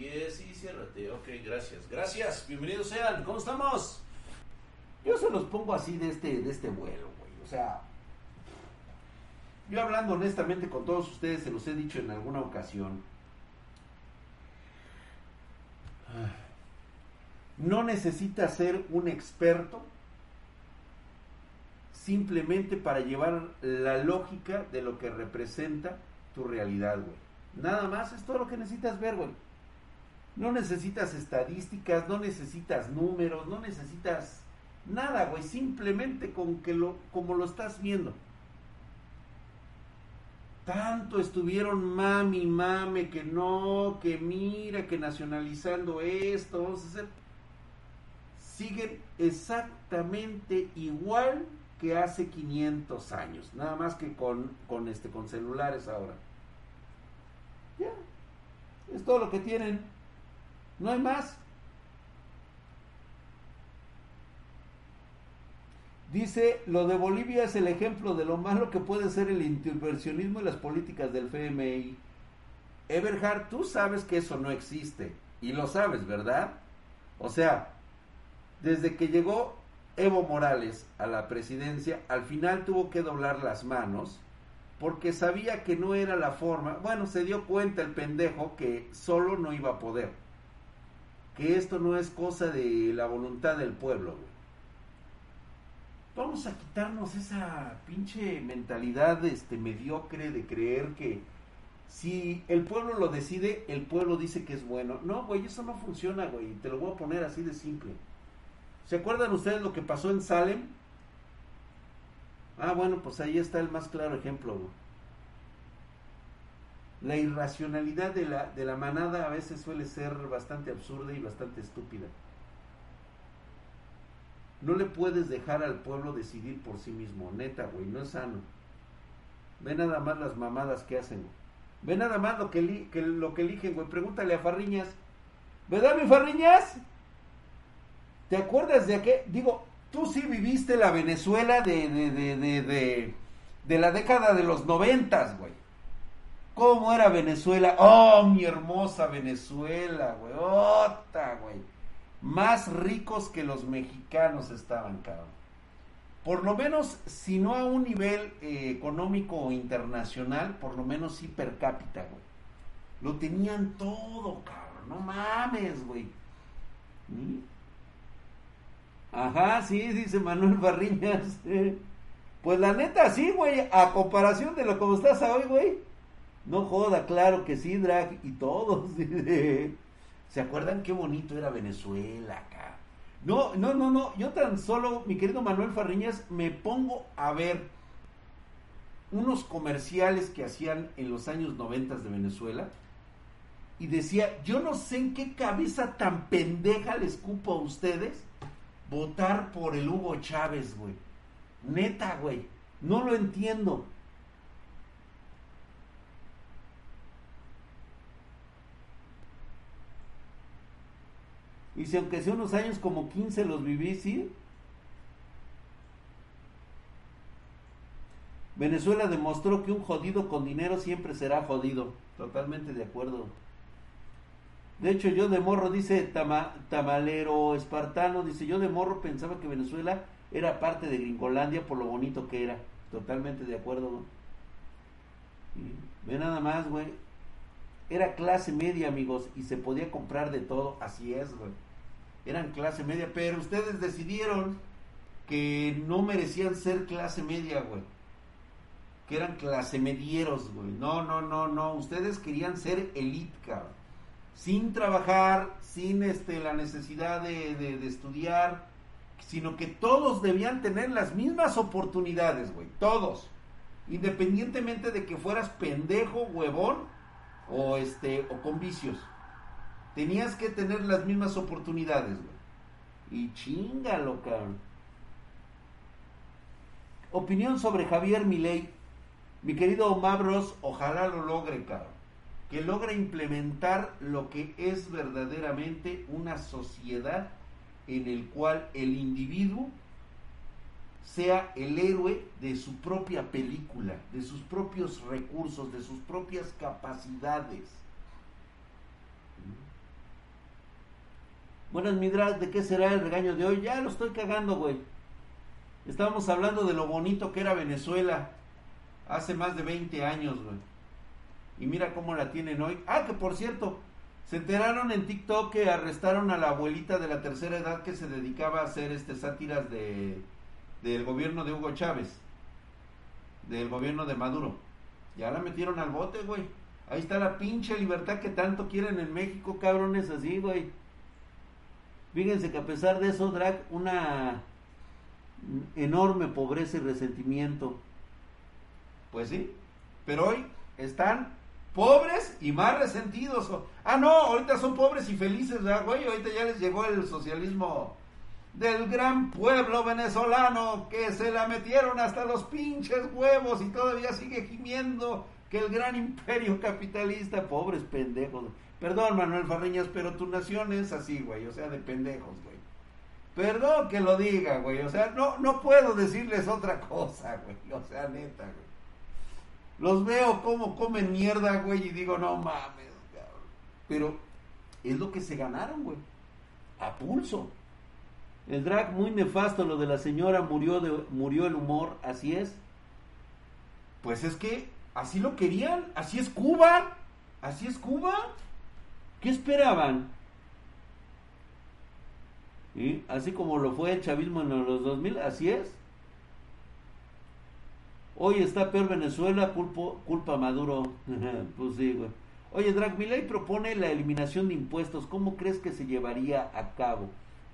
Yes, y ciérrate. Ok, gracias. Gracias. Bienvenidos sean. ¿Cómo estamos? Yo se los pongo así de este, de este vuelo, güey. O sea, yo hablando honestamente con todos ustedes, se los he dicho en alguna ocasión. No necesitas ser un experto simplemente para llevar la lógica de lo que representa tu realidad, güey. Nada más es todo lo que necesitas ver, güey. No necesitas estadísticas, no necesitas números, no necesitas nada, güey. Simplemente con que lo, como lo estás viendo. Tanto estuvieron mami, mame, que no, que mira, que nacionalizando esto, vamos a hacer. Siguen exactamente igual que hace 500 años, nada más que con, con, este, con celulares ahora. Ya, es todo lo que tienen, no hay más. Dice, lo de Bolivia es el ejemplo de lo malo que puede ser el intervencionismo y las políticas del FMI. Eberhard, tú sabes que eso no existe. Y lo sabes, ¿verdad? O sea, desde que llegó Evo Morales a la presidencia, al final tuvo que doblar las manos porque sabía que no era la forma. Bueno, se dio cuenta el pendejo que solo no iba a poder. Que esto no es cosa de la voluntad del pueblo. Vamos a quitarnos esa pinche mentalidad este mediocre de creer que si el pueblo lo decide, el pueblo dice que es bueno. No, güey, eso no funciona, güey. Te lo voy a poner así de simple. ¿Se acuerdan ustedes lo que pasó en Salem? Ah, bueno, pues ahí está el más claro ejemplo. La irracionalidad de la, de la manada a veces suele ser bastante absurda y bastante estúpida. No le puedes dejar al pueblo decidir por sí mismo, neta, güey, no es sano. Ve nada más las mamadas que hacen, Ve nada más lo que, que, lo que eligen, güey. Pregúntale a Farriñas. ¿Verdad, mi Farriñas? ¿Te acuerdas de qué? Digo, tú sí viviste la Venezuela de, de, de, de, de la década de los noventas, güey. ¿Cómo era Venezuela? Oh, mi hermosa Venezuela, güey. Ota, güey. Más ricos que los mexicanos estaban, cabrón. Por lo menos, si no a un nivel eh, económico internacional, por lo menos sí per cápita, güey. Lo tenían todo, cabrón. No mames, güey. ¿Mm? Ajá, sí, dice Manuel Barriñas. Pues la neta, sí, güey. A comparación de lo como estás hoy, güey. No joda, claro que sí, Drag. Y todos. ¿Se acuerdan qué bonito era Venezuela acá? No, no, no, no. Yo tan solo, mi querido Manuel Farriñas, me pongo a ver unos comerciales que hacían en los años 90 de Venezuela. Y decía, yo no sé en qué cabeza tan pendeja les cupo a ustedes votar por el Hugo Chávez, güey. Neta, güey. No lo entiendo. Y si aunque sea unos años como 15 los viví, sí. Venezuela demostró que un jodido con dinero siempre será jodido. Totalmente de acuerdo. De hecho, yo de morro, dice Tamalero Espartano, dice, yo de morro pensaba que Venezuela era parte de Gringolandia por lo bonito que era. Totalmente de acuerdo. Ve nada más, güey. Era clase media, amigos, y se podía comprar de todo. Así es, güey. Eran clase media, pero ustedes decidieron que no merecían ser clase media, güey. Que eran clase medieros, güey. No, no, no, no. Ustedes querían ser elite, cabrón sin trabajar, sin este, la necesidad de, de, estudiar, sino que todos debían tener las mismas oportunidades, güey, todos, independientemente de que fueras pendejo, huevón o este o con vicios. Tenías que tener las mismas oportunidades. Y chingalo, cabrón. Opinión sobre Javier Milei. Mi querido Mabros, ojalá lo logre, cabrón que logra implementar lo que es verdaderamente una sociedad en el cual el individuo sea el héroe de su propia película, de sus propios recursos, de sus propias capacidades. Buenas, mi drag, ¿de qué será el regaño de hoy? Ya lo estoy cagando, güey. Estábamos hablando de lo bonito que era Venezuela hace más de 20 años, güey. Y mira cómo la tienen hoy. Ah, que por cierto, se enteraron en TikTok que arrestaron a la abuelita de la tercera edad que se dedicaba a hacer este sátiras de del gobierno de Hugo Chávez, del gobierno de Maduro. Ya la metieron al bote, güey. Ahí está la pinche libertad que tanto quieren en México, cabrones así, güey. Fíjense que a pesar de eso, Drag, una enorme pobreza y resentimiento. Pues sí, pero hoy están pobres y más resentidos. Ah, no, ahorita son pobres y felices, güey? Ahorita ya les llegó el socialismo del gran pueblo venezolano que se la metieron hasta los pinches huevos y todavía sigue gimiendo que el gran imperio capitalista, pobres pendejos. Perdón, Manuel Farriñas, pero tu nación es así, güey, o sea, de pendejos, güey. Perdón que lo diga, güey, o sea, no, no puedo decirles otra cosa, güey, o sea, neta, güey. Los veo como comen mierda, güey, y digo, no mames, cabrón. Pero es lo que se ganaron, güey, a pulso. El drag muy nefasto, lo de la señora murió, de, murió el humor, así es. Pues es que así lo querían, así es Cuba, así es Cuba. ¿Qué esperaban? ¿Y? Así como lo fue el chavismo en los 2000, así es. Hoy está peor Venezuela, culpo, culpa Maduro. pues sí, güey. Oye, Drag Milay propone la eliminación de impuestos. ¿Cómo crees que se llevaría a cabo?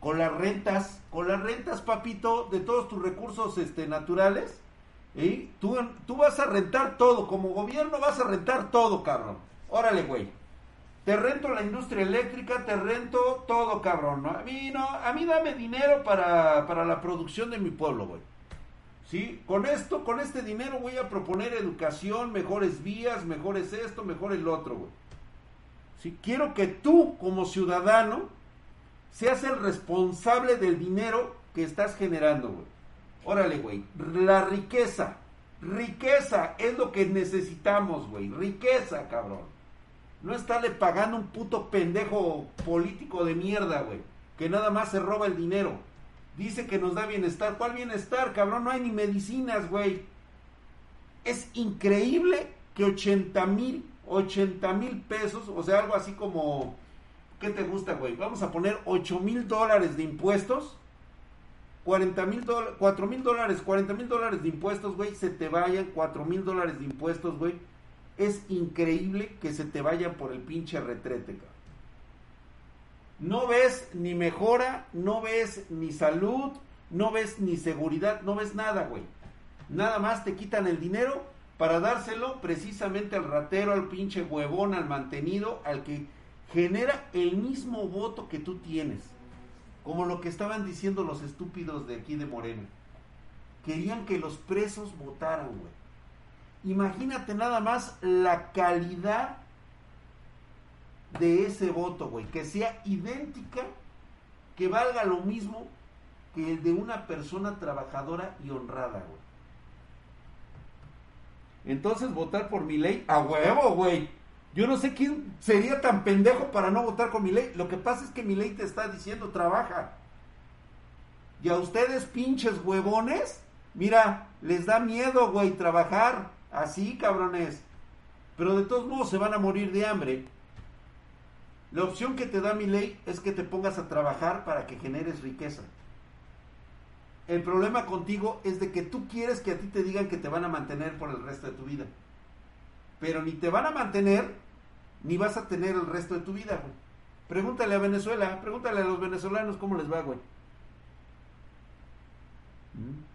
Con las rentas, con las rentas, papito, de todos tus recursos este, naturales. Tú, tú vas a rentar todo, como gobierno vas a rentar todo, cabrón. Órale, güey. Te rento la industria eléctrica, te rento todo, cabrón. ¿no? A mí no, a mí dame dinero para, para la producción de mi pueblo, güey. ¿Sí? Con esto, con este dinero voy a proponer educación, mejores vías, mejores esto, mejor el otro, güey. Quiero que tú, como ciudadano, seas el responsable del dinero que estás generando, güey. Órale, güey. La riqueza. Riqueza es lo que necesitamos, güey. Riqueza, cabrón. No estarle pagando un puto pendejo político de mierda, güey. Que nada más se roba el dinero. Dice que nos da bienestar. ¿Cuál bienestar, cabrón? No hay ni medicinas, güey. Es increíble que 80 mil, 80 mil pesos, o sea, algo así como, ¿qué te gusta, güey? Vamos a poner 8 mil dólares de impuestos 40 mil dólares, 4 mil dólares, 40 mil dólares de impuestos, güey, se te vayan 4 mil dólares de impuestos, güey. Es increíble que se te vayan por el pinche retrete, cabrón. No ves ni mejora, no ves ni salud, no ves ni seguridad, no ves nada, güey. Nada más te quitan el dinero para dárselo precisamente al ratero, al pinche huevón, al mantenido, al que genera el mismo voto que tú tienes. Como lo que estaban diciendo los estúpidos de aquí de Morena. Querían que los presos votaran, güey. Imagínate nada más la calidad de ese voto, güey. Que sea idéntica, que valga lo mismo que el de una persona trabajadora y honrada, güey. Entonces votar por mi ley a huevo, güey. Yo no sé quién sería tan pendejo para no votar con mi ley. Lo que pasa es que mi ley te está diciendo trabaja. Y a ustedes pinches huevones, mira, les da miedo, güey, trabajar. Así, cabrones. Pero de todos modos se van a morir de hambre. La opción que te da mi ley es que te pongas a trabajar para que generes riqueza. El problema contigo es de que tú quieres que a ti te digan que te van a mantener por el resto de tu vida. Pero ni te van a mantener ni vas a tener el resto de tu vida. Pregúntale a Venezuela, pregúntale a los venezolanos cómo les va, güey. ¿Mm?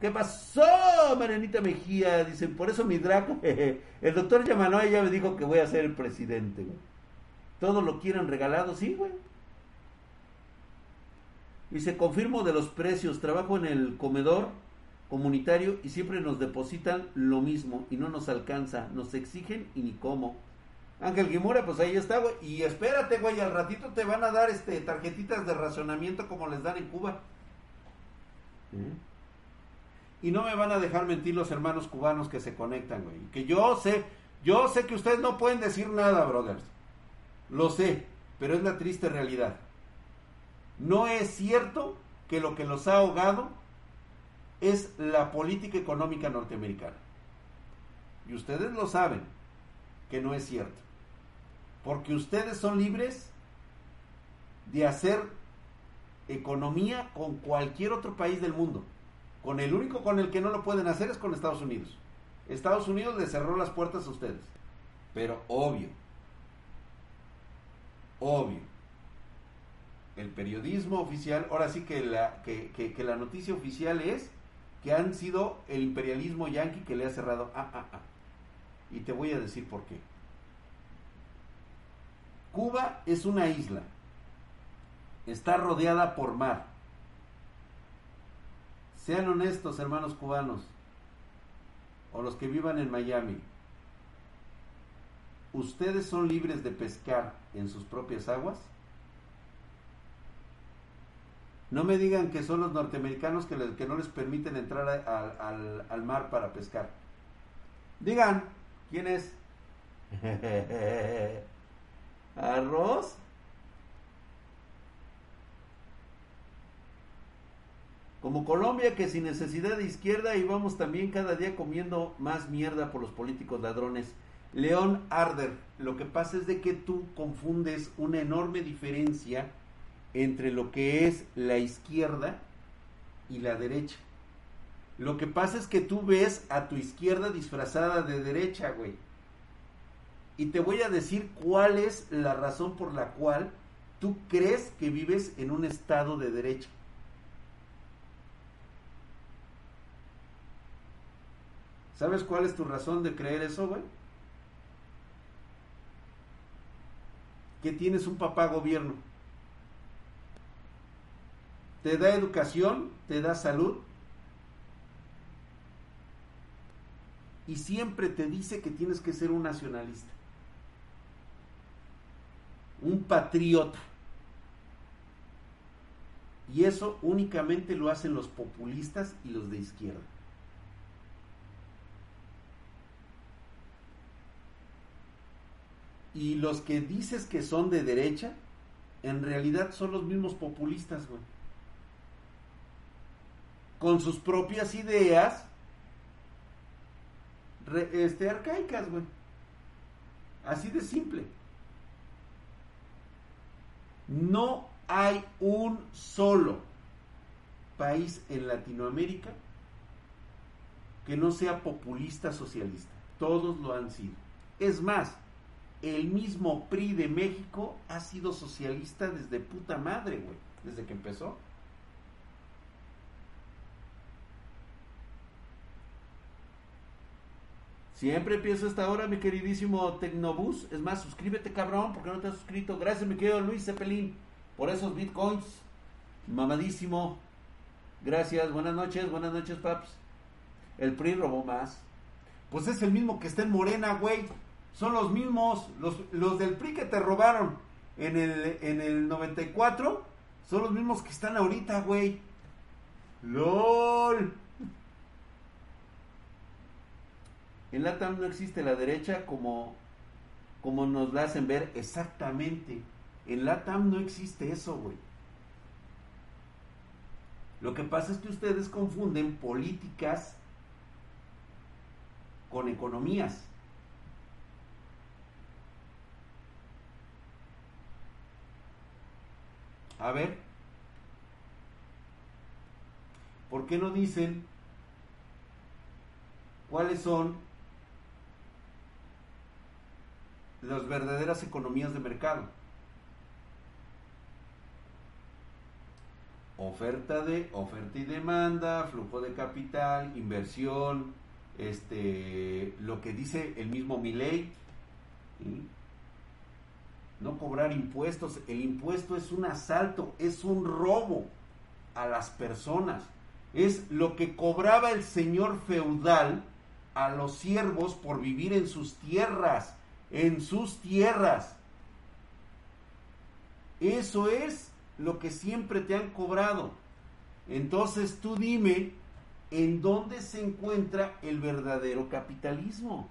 ¿Qué pasó, Marianita Mejía? Dicen, por eso mi Draco, el doctor Yamanoa ya me dijo que voy a ser el presidente, güey. Todo lo quieren regalado, sí, güey. Dice, confirmo de los precios, trabajo en el comedor comunitario y siempre nos depositan lo mismo y no nos alcanza, nos exigen y ni cómo. Ángel Guimura, pues ahí está, güey. Y espérate, güey, al ratito te van a dar este tarjetitas de racionamiento como les dan en Cuba. Y no me van a dejar mentir los hermanos cubanos que se conectan, güey. Que yo sé, yo sé que ustedes no pueden decir nada, brothers. Lo sé, pero es la triste realidad. No es cierto que lo que los ha ahogado es la política económica norteamericana. Y ustedes lo saben que no es cierto. Porque ustedes son libres de hacer economía con cualquier otro país del mundo. Con el único con el que no lo pueden hacer es con Estados Unidos. Estados Unidos les cerró las puertas a ustedes. Pero obvio, obvio, el periodismo oficial, ahora sí que la, que, que, la noticia oficial es que han sido el imperialismo yanqui que le ha cerrado. Ah, ah, ah. Y te voy a decir por qué. Cuba es una isla. Está rodeada por mar. Sean honestos, hermanos cubanos, o los que vivan en Miami. ¿Ustedes son libres de pescar en sus propias aguas? No me digan que son los norteamericanos que, que no les permiten entrar al mar para pescar. Digan, ¿quién es? ¿Arroz? Como Colombia que sin necesidad de izquierda y vamos también cada día comiendo más mierda por los políticos ladrones. León Arder, lo que pasa es de que tú confundes una enorme diferencia entre lo que es la izquierda y la derecha. Lo que pasa es que tú ves a tu izquierda disfrazada de derecha, güey. Y te voy a decir cuál es la razón por la cual tú crees que vives en un estado de derecha. ¿Sabes cuál es tu razón de creer eso, güey? Que tienes un papá gobierno te da educación, te da salud y siempre te dice que tienes que ser un nacionalista, un patriota. Y eso únicamente lo hacen los populistas y los de izquierda. Y los que dices que son de derecha, en realidad son los mismos populistas, güey con sus propias ideas este, arcaicas, güey. Así de simple. No hay un solo país en Latinoamérica que no sea populista socialista. Todos lo han sido. Es más, el mismo PRI de México ha sido socialista desde puta madre, güey. Desde que empezó. Siempre empiezo esta hora, mi queridísimo Tecnobus. Es más, suscríbete, cabrón, porque no te has suscrito. Gracias, mi querido Luis Cepelín, por esos bitcoins. Mamadísimo. Gracias, buenas noches, buenas noches, paps. El PRI robó más. Pues es el mismo que está en Morena, güey. Son los mismos, los, los del PRI que te robaron en el, en el 94, son los mismos que están ahorita, güey. LOL. En LATAM no existe la derecha como, como nos la hacen ver exactamente. En LATAM no existe eso, güey. Lo que pasa es que ustedes confunden políticas con economías. A ver, ¿por qué no dicen cuáles son las verdaderas economías de mercado. Oferta de oferta y demanda, flujo de capital, inversión, este, lo que dice el mismo Milei, no cobrar impuestos. El impuesto es un asalto, es un robo a las personas. Es lo que cobraba el señor feudal a los siervos por vivir en sus tierras en sus tierras. Eso es lo que siempre te han cobrado. Entonces tú dime en dónde se encuentra el verdadero capitalismo.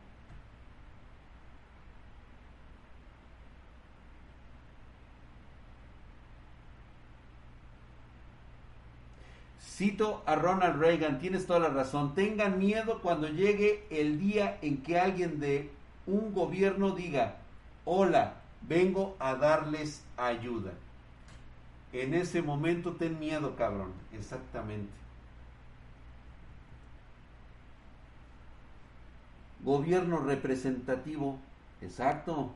Cito a Ronald Reagan, tienes toda la razón. Tengan miedo cuando llegue el día en que alguien de un gobierno diga, hola, vengo a darles ayuda. En ese momento ten miedo, cabrón. Exactamente. Gobierno representativo. Exacto.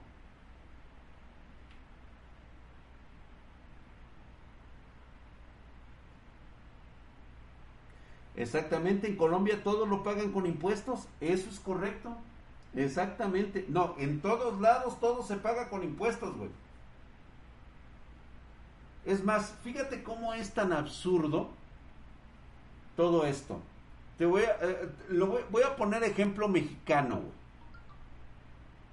Exactamente, en Colombia todo lo pagan con impuestos, eso es correcto. Exactamente, no, en todos lados todo se paga con impuestos, güey. Es más, fíjate cómo es tan absurdo todo esto. Te voy a, eh, lo voy, a poner ejemplo mexicano, güey.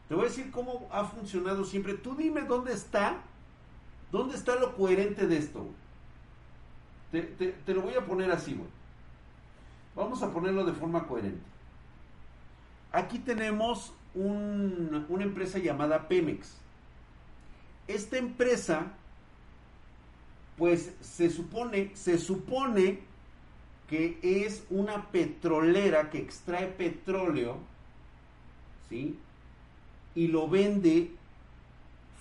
Te voy a decir cómo ha funcionado siempre. Tú dime dónde está, dónde está lo coherente de esto, Te, te lo voy a poner así, güey. Vamos a ponerlo de forma coherente. Aquí tenemos una empresa llamada Pemex. Esta empresa, pues se supone, se supone que es una petrolera que extrae petróleo, ¿sí? Y lo vende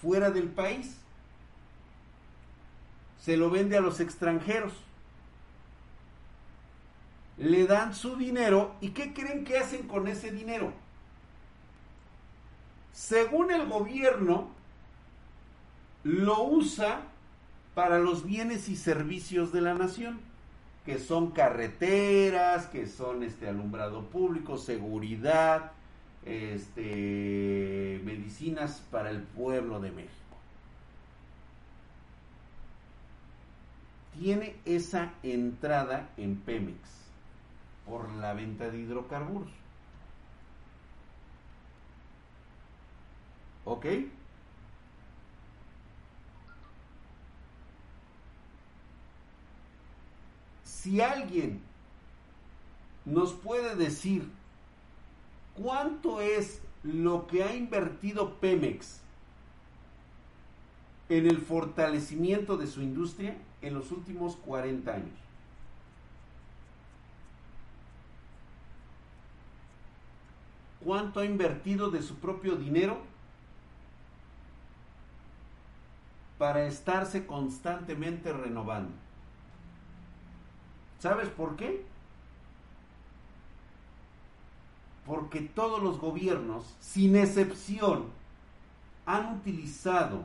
fuera del país. Se lo vende a los extranjeros le dan su dinero y ¿qué creen que hacen con ese dinero? Según el gobierno, lo usa para los bienes y servicios de la nación, que son carreteras, que son este alumbrado público, seguridad, este medicinas para el pueblo de México. Tiene esa entrada en Pemex por la venta de hidrocarburos. ¿Ok? Si alguien nos puede decir cuánto es lo que ha invertido Pemex en el fortalecimiento de su industria en los últimos 40 años. Cuánto ha invertido de su propio dinero para estarse constantemente renovando. ¿Sabes por qué? Porque todos los gobiernos, sin excepción, han utilizado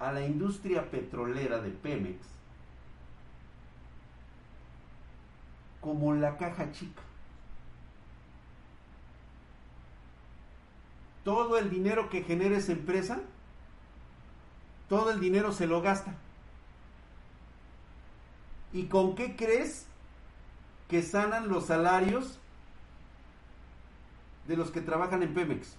a la industria petrolera de Pemex como la caja chica. Todo el dinero que genera esa empresa, todo el dinero se lo gasta. ¿Y con qué crees que sanan los salarios de los que trabajan en Pemex?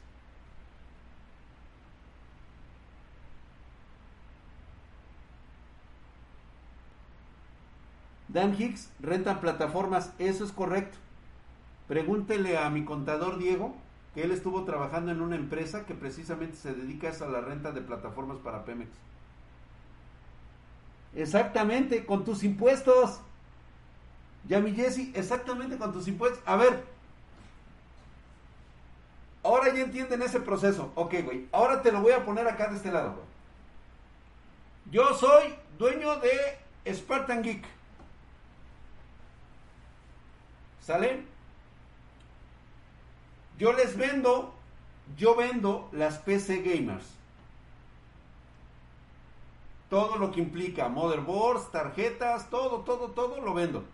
Dan Hicks renta plataformas, eso es correcto. Pregúntele a mi contador Diego que él estuvo trabajando en una empresa que precisamente se dedica a la renta de plataformas para Pemex. Exactamente, con tus impuestos. Ya mi Jesse, exactamente con tus impuestos. A ver. Ahora ya entienden ese proceso. Ok, güey. Ahora te lo voy a poner acá de este lado. Yo soy dueño de Spartan Geek. ¿Sale? Yo les vendo, yo vendo las PC gamers. Todo lo que implica motherboards, tarjetas, todo, todo, todo lo vendo.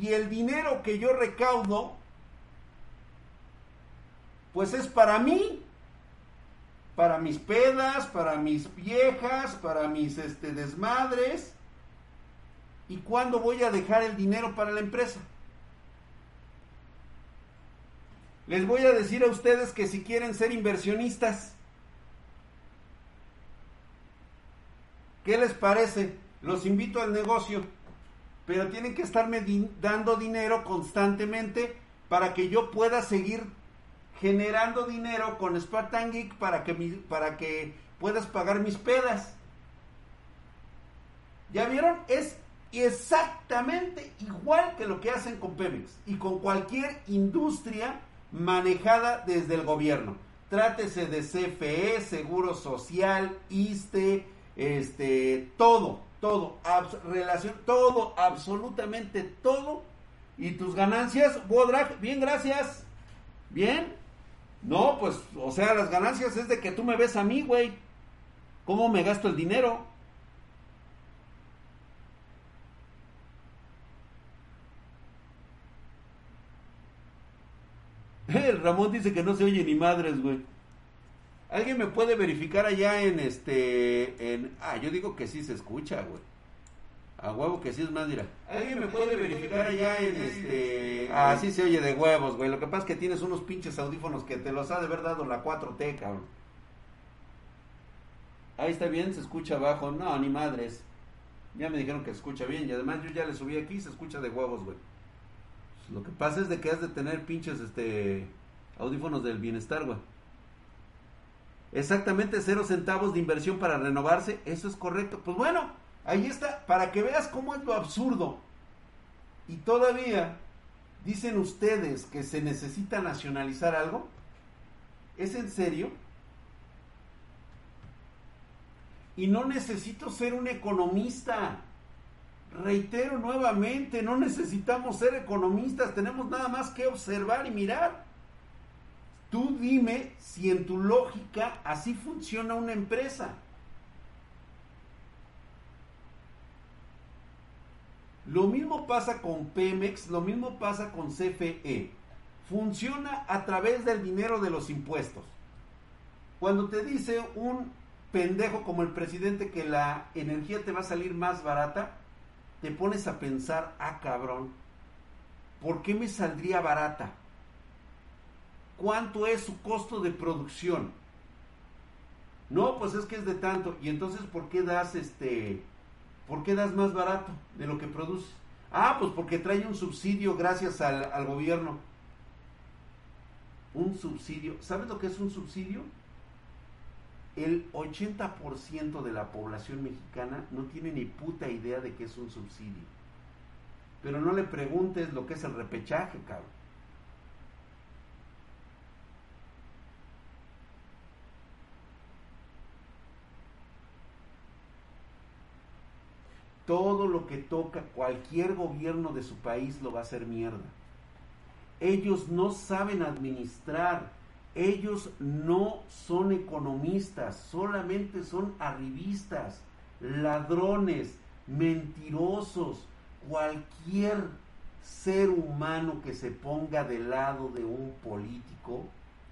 Y el dinero que yo recaudo, pues es para mí, para mis pedas, para mis viejas, para mis este, desmadres ¿Y cuándo voy a dejar el dinero para la empresa? Les voy a decir a ustedes que si quieren ser inversionistas, ¿qué les parece? Los invito al negocio, pero tienen que estarme dando dinero constantemente para que yo pueda seguir generando dinero con Spartan Geek para que, para que puedas pagar mis pedas. ¿Ya vieron? Es exactamente igual que lo que hacen con Pemex y con cualquier industria manejada desde el gobierno. Trátese de CFE, Seguro Social, ISTE, este, todo, todo, relación, todo, absolutamente todo. ¿Y tus ganancias, Wodrack? Bien, gracias. Bien. No, pues, o sea, las ganancias es de que tú me ves a mí, güey. ¿Cómo me gasto el dinero? Ramón dice que no se oye ni madres, güey. ¿Alguien me puede verificar allá en este... En... Ah, yo digo que sí se escucha, güey. A huevo que sí es más, mira. ¿Alguien me puede verificar allá en este... Ah, sí se oye de huevos, güey. Lo que pasa es que tienes unos pinches audífonos que te los ha de haber dado la 4T, cabrón. Ahí está bien, se escucha abajo. No, ni madres. Ya me dijeron que se escucha bien. Y además yo ya le subí aquí, se escucha de huevos, güey. Lo que pasa es de que has de tener pinches este audífonos del bienestar, güey. Exactamente cero centavos de inversión para renovarse, eso es correcto. Pues bueno, ahí está, para que veas cómo es lo absurdo. Y todavía dicen ustedes que se necesita nacionalizar algo. ¿Es en serio? Y no necesito ser un economista. Reitero nuevamente, no necesitamos ser economistas, tenemos nada más que observar y mirar. Tú dime si en tu lógica así funciona una empresa. Lo mismo pasa con Pemex, lo mismo pasa con CFE. Funciona a través del dinero de los impuestos. Cuando te dice un pendejo como el presidente que la energía te va a salir más barata, te pones a pensar, ah cabrón, ¿por qué me saldría barata? ¿Cuánto es su costo de producción? No, pues es que es de tanto. Y entonces, ¿por qué das este, por qué das más barato de lo que produces? Ah, pues porque trae un subsidio gracias al, al gobierno. Un subsidio. ¿Sabes lo que es un subsidio? El 80% de la población mexicana no tiene ni puta idea de qué es un subsidio. Pero no le preguntes lo que es el repechaje, cabrón. Todo lo que toca cualquier gobierno de su país lo va a hacer mierda. Ellos no saben administrar ellos no son economistas, solamente son arribistas, ladrones, mentirosos, cualquier ser humano que se ponga del lado de un político,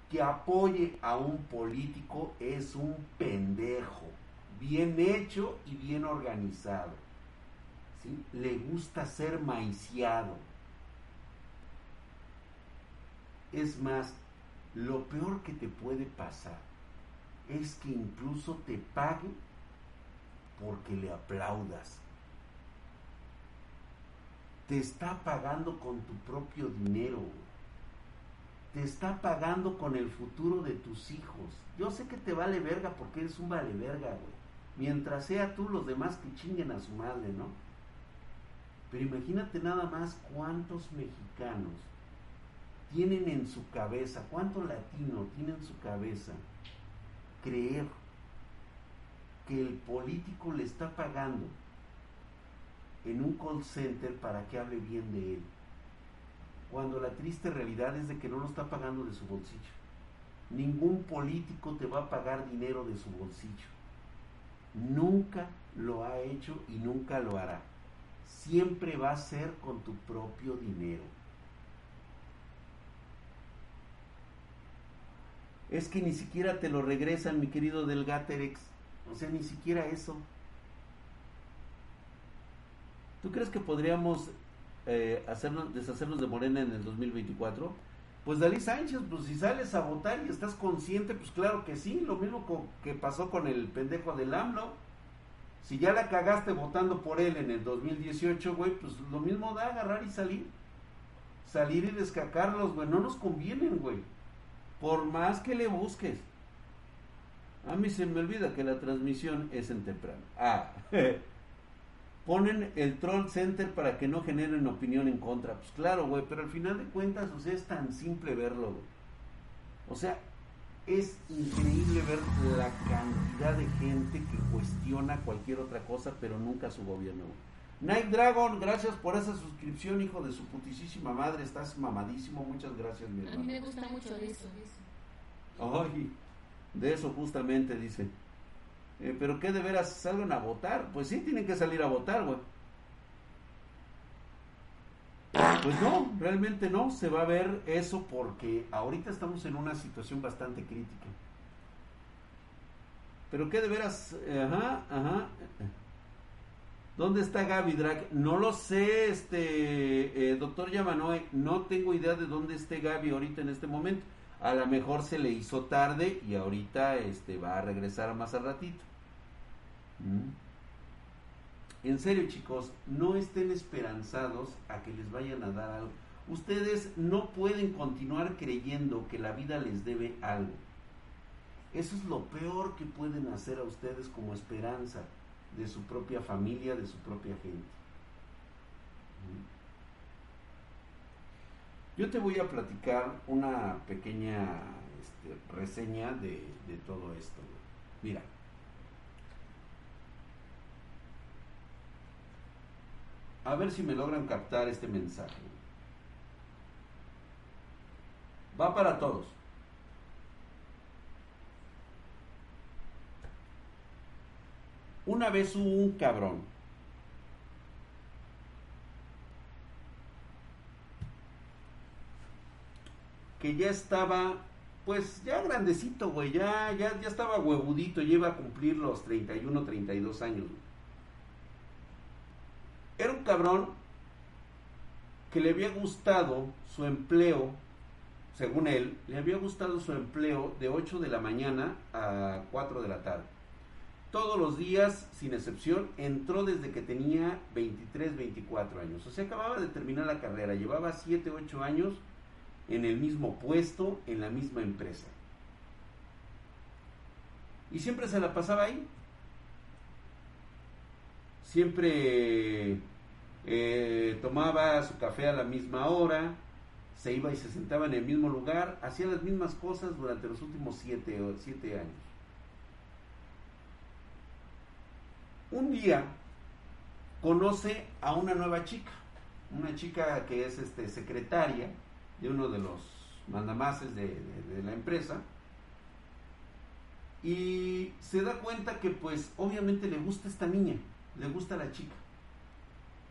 que apoye a un político, es un pendejo, bien hecho y bien organizado. ¿sí? Le gusta ser maiciado. Es más, lo peor que te puede pasar es que incluso te pague porque le aplaudas. Te está pagando con tu propio dinero. Te está pagando con el futuro de tus hijos. Yo sé que te vale verga porque eres un vale verga, güey. Mientras sea tú, los demás que chinguen a su madre, ¿no? Pero imagínate nada más cuántos mexicanos tienen en su cabeza, cuánto latino tiene en su cabeza creer que el político le está pagando en un call center para que hable bien de él, cuando la triste realidad es de que no lo está pagando de su bolsillo. Ningún político te va a pagar dinero de su bolsillo. Nunca lo ha hecho y nunca lo hará. Siempre va a ser con tu propio dinero. Es que ni siquiera te lo regresan, mi querido Delgaterex. O sea, ni siquiera eso. ¿Tú crees que podríamos eh, hacernos, deshacernos de Morena en el 2024? Pues Dalí Sánchez, pues si sales a votar y estás consciente, pues claro que sí, lo mismo que pasó con el pendejo del AMLO. Si ya la cagaste votando por él en el 2018, güey, pues lo mismo da agarrar y salir. Salir y descacarlos, güey, no nos convienen, güey por más que le busques. A mí se me olvida que la transmisión es en temprano. Ah, ponen el troll center para que no generen opinión en contra. Pues claro, güey, pero al final de cuentas, o sea, es tan simple verlo, güey. O sea, es increíble ver la cantidad de gente que cuestiona cualquier otra cosa, pero nunca su gobierno. Night Dragon, gracias por esa suscripción, hijo de su putisísima madre. Estás mamadísimo. Muchas gracias, mi hermano. A mí me gusta mucho de eso. Ay, de eso justamente dice. Eh, pero que de veras salgan a votar. Pues sí, tienen que salir a votar, güey. Pues no, realmente no, se va a ver eso porque ahorita estamos en una situación bastante crítica. Pero que de veras, ajá, ajá. ¿Dónde está Gaby Drag? No lo sé, este, eh, doctor Yamanoe, no tengo idea de dónde esté Gaby ahorita en este momento. A lo mejor se le hizo tarde y ahorita este, va a regresar más al ratito. ¿Mm? En serio, chicos, no estén esperanzados a que les vayan a dar algo. Ustedes no pueden continuar creyendo que la vida les debe algo. Eso es lo peor que pueden hacer a ustedes como esperanza de su propia familia, de su propia gente. Yo te voy a platicar una pequeña este, reseña de todo esto. Mira, A ver si me logran captar este mensaje. Va para todos. Una vez hubo un cabrón que ya estaba, pues ya grandecito, güey, ya, ya, ya estaba huevudito, ya iba a cumplir los 31, 32 años. Era un cabrón que le había gustado su empleo, según él, le había gustado su empleo de 8 de la mañana a 4 de la tarde. Todos los días, sin excepción, entró desde que tenía 23, 24 años. O sea, acababa de terminar la carrera, llevaba 7, 8 años en el mismo puesto, en la misma empresa. Y siempre se la pasaba ahí. Siempre eh, tomaba su café a la misma hora, se iba y se sentaba en el mismo lugar, hacía las mismas cosas durante los últimos siete, siete años. Un día conoce a una nueva chica, una chica que es este, secretaria de uno de los mandamases de, de la empresa, y se da cuenta que pues obviamente le gusta esta niña, le gusta la chica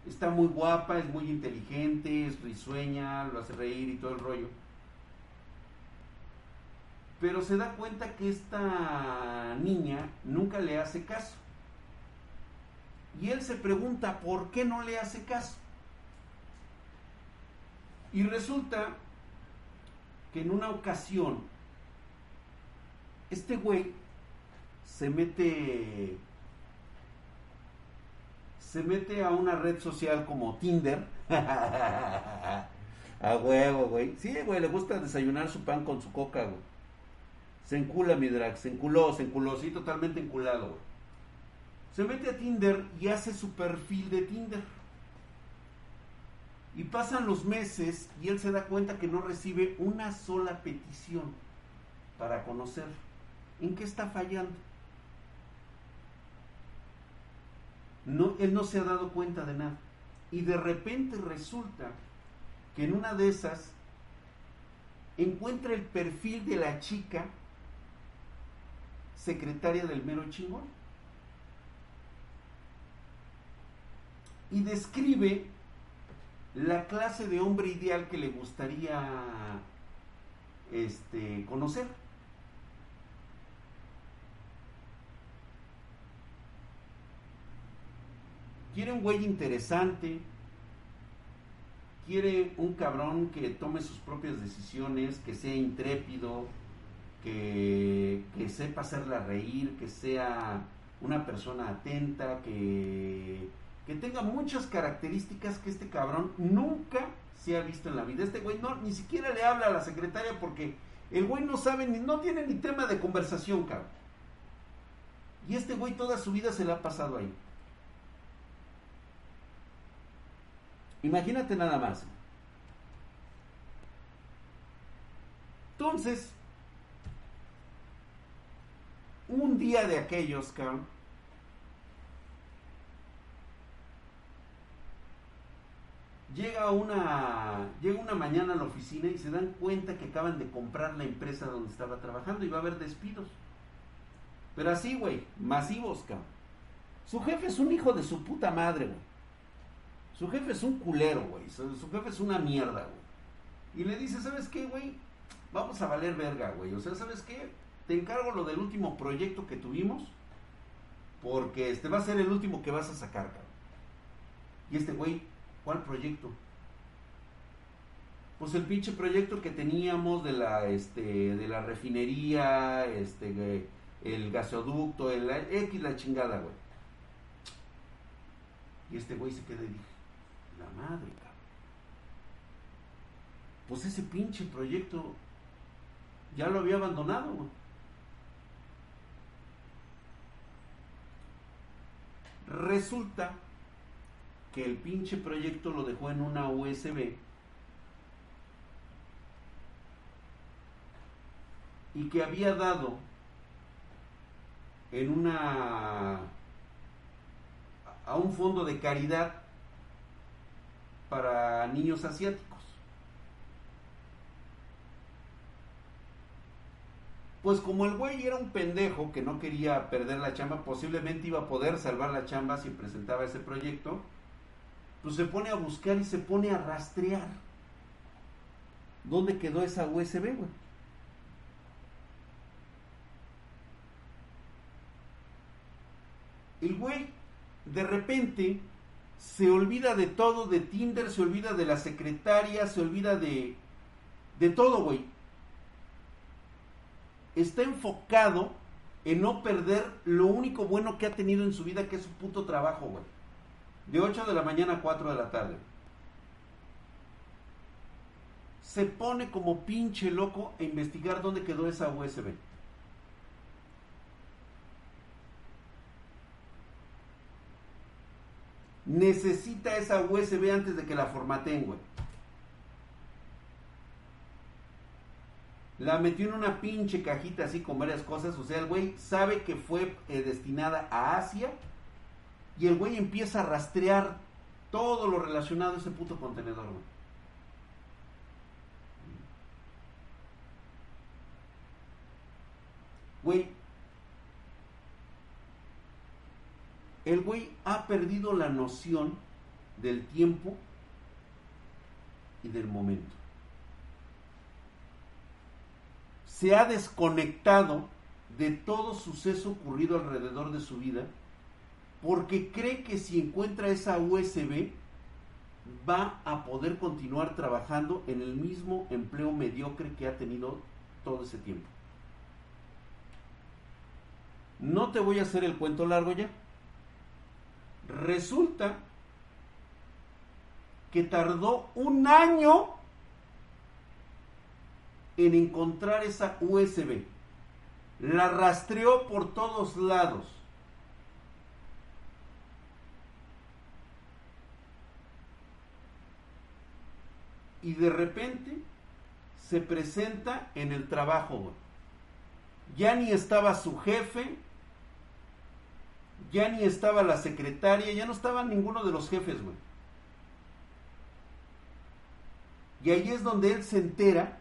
está muy guapa, es muy inteligente, es risueña, lo hace reír y todo el rollo. Pero se da cuenta que esta niña nunca le hace caso. Y él se pregunta por qué no le hace caso. Y resulta que en una ocasión este güey se mete se mete a una red social como Tinder. a huevo, güey. Sí, güey, le gusta desayunar su pan con su coca, güey. Se encula mi drag, se enculó, se enculó, sí, totalmente enculado, güey. Se mete a Tinder y hace su perfil de Tinder. Y pasan los meses y él se da cuenta que no recibe una sola petición para conocer. ¿En qué está fallando? No, él no se ha dado cuenta de nada. Y de repente resulta que en una de esas encuentra el perfil de la chica secretaria del mero chingón. Y describe la clase de hombre ideal que le gustaría este, conocer. Quiere un güey interesante. Quiere un cabrón que tome sus propias decisiones, que sea intrépido, que, que sepa hacerla reír, que sea una persona atenta, que, que tenga muchas características que este cabrón nunca se ha visto en la vida. Este güey no, ni siquiera le habla a la secretaria porque el güey no sabe, ni, no tiene ni tema de conversación, cabrón. Y este güey toda su vida se le ha pasado ahí. Imagínate nada más. Entonces, un día de aquellos, cabrón, llega una, llega una mañana a la oficina y se dan cuenta que acaban de comprar la empresa donde estaba trabajando y va a haber despidos. Pero así, güey, masivos, cabrón. Su jefe es un hijo de su puta madre, güey. Su jefe es un culero, güey. Su, su, jefe es una mierda, güey. Y le dice, ¿sabes qué, güey? Vamos a valer verga, güey. O sea, ¿sabes qué? Te encargo lo del último proyecto que tuvimos. Porque este va a ser el último que vas a sacar, cabrón. Y este güey ¿Cuál proyecto? Pues el pinche proyecto que teníamos de la, este, de la refinería, este, el gasoducto, el X la chingada, güey. Y este güey se queda y dije, la madre, cabrón. Pues ese pinche proyecto ya lo había abandonado, güey. Resulta que el pinche proyecto lo dejó en una USB y que había dado en una a un fondo de caridad para niños asiáticos. Pues como el güey era un pendejo que no quería perder la chamba, posiblemente iba a poder salvar la chamba si presentaba ese proyecto, pues se pone a buscar y se pone a rastrear. ¿Dónde quedó esa USB, güey? El güey de repente se olvida de todo, de Tinder, se olvida de la secretaria, se olvida de, de todo, güey. Está enfocado en no perder lo único bueno que ha tenido en su vida, que es su puto trabajo, güey. De 8 de la mañana a 4 de la tarde. Se pone como pinche loco a investigar dónde quedó esa USB. Necesita esa USB antes de que la formateen, güey. La metió en una pinche cajita así con varias cosas. O sea, el güey sabe que fue eh, destinada a Asia y el güey empieza a rastrear todo lo relacionado a ese puto contenedor, güey. Güey, el güey ha perdido la noción del tiempo y del momento. Se ha desconectado de todo suceso ocurrido alrededor de su vida porque cree que si encuentra esa USB va a poder continuar trabajando en el mismo empleo mediocre que ha tenido todo ese tiempo. No te voy a hacer el cuento largo ya. Resulta que tardó un año en encontrar esa USB. La rastreó por todos lados y de repente se presenta en el trabajo, Ya ni estaba su jefe, ya ni estaba la secretaria, ya no estaba ninguno de los jefes. Y ahí es donde él se entera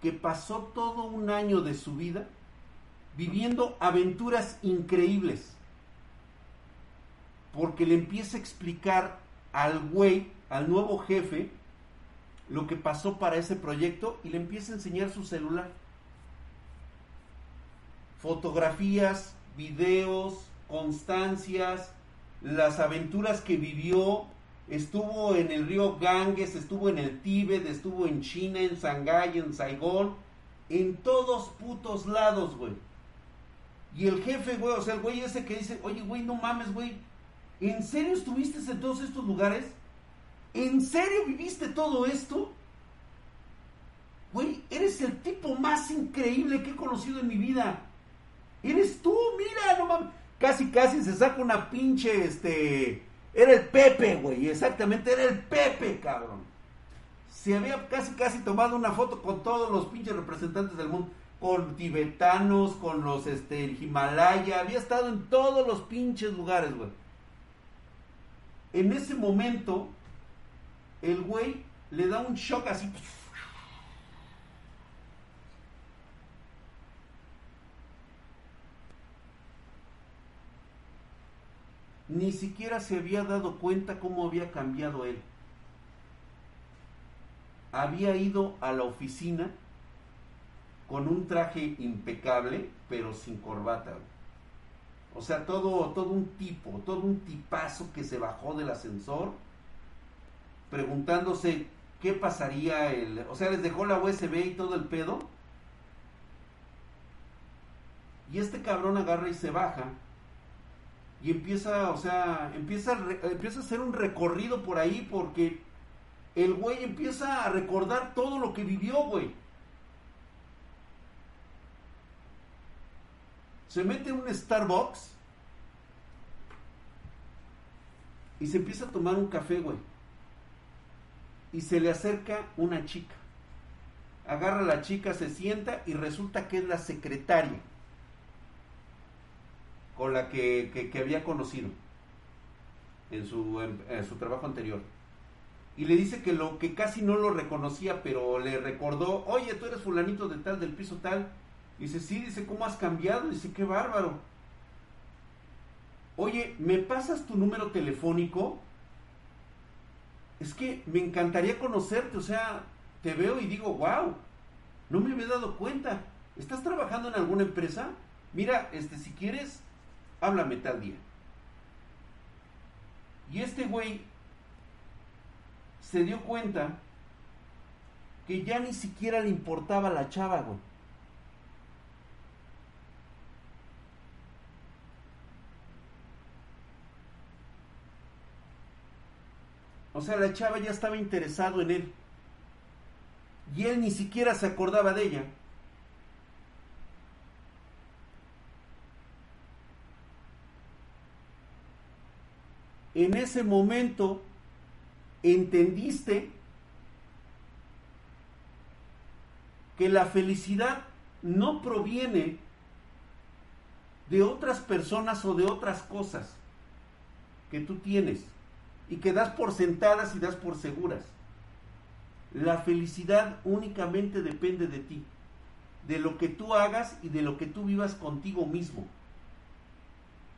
que pasó todo un año de su vida viviendo aventuras increíbles. Porque le empieza a explicar al güey, al nuevo jefe, lo que pasó para ese proyecto y le empieza a enseñar su celular. Fotografías, videos, constancias, las aventuras que vivió. Estuvo en el río Ganges, estuvo en el Tíbet, estuvo en China, en Shanghái, en Saigón, en todos putos lados, güey. Y el jefe, güey, o sea, el güey ese que dice, oye, güey, no mames, güey, ¿en serio estuviste en todos estos lugares? ¿En serio viviste todo esto? Güey, eres el tipo más increíble que he conocido en mi vida. Eres tú, mira, no mames. Casi, casi se saca una pinche, este, Era el Pepe, güey, exactamente, era el Pepe, cabrón. Se había casi, casi tomado una foto con todos los pinches representantes del mundo, con tibetanos, con los, este, Himalaya, había estado en todos los pinches lugares, güey. En ese momento, el güey le da un shock así. Ni siquiera se había dado cuenta cómo había cambiado él. Había ido a la oficina con un traje impecable, pero sin corbata. O sea, todo, todo un tipo, todo un tipazo que se bajó del ascensor preguntándose qué pasaría el... O sea, les dejó la USB y todo el pedo. Y este cabrón agarra y se baja. Y empieza, o sea, empieza, empieza a hacer un recorrido por ahí porque el güey empieza a recordar todo lo que vivió, güey. Se mete en un Starbucks y se empieza a tomar un café, güey y se le acerca una chica. Agarra a la chica, se sienta y resulta que es la secretaria con la que, había conocido en su, en, su trabajo anterior. Y le dice que lo que casi no lo reconocía, pero le recordó, oye, tú eres fulanito de tal, del piso tal. Dice, sí, dice, ¿cómo has cambiado? Dice, qué bárbaro. Oye, ¿me pasas tu número telefónico? Es que me encantaría conocerte, o sea, te veo y digo, wow, no me había dado cuenta. ¿Estás trabajando en alguna empresa? Mira, este, si quieres, háblame tal día. Y este güey se dio cuenta que ya ni siquiera le importaba la chava, güey. O sea, la chava ya estaba interesado en él. Y él ni siquiera se acordaba de ella. En ese momento entendiste que la felicidad no proviene de otras personas o de otras cosas que tú tienes y que das por sentadas y das por seguras. La felicidad únicamente depende de ti, de lo que tú hagas y de lo que tú vivas contigo mismo.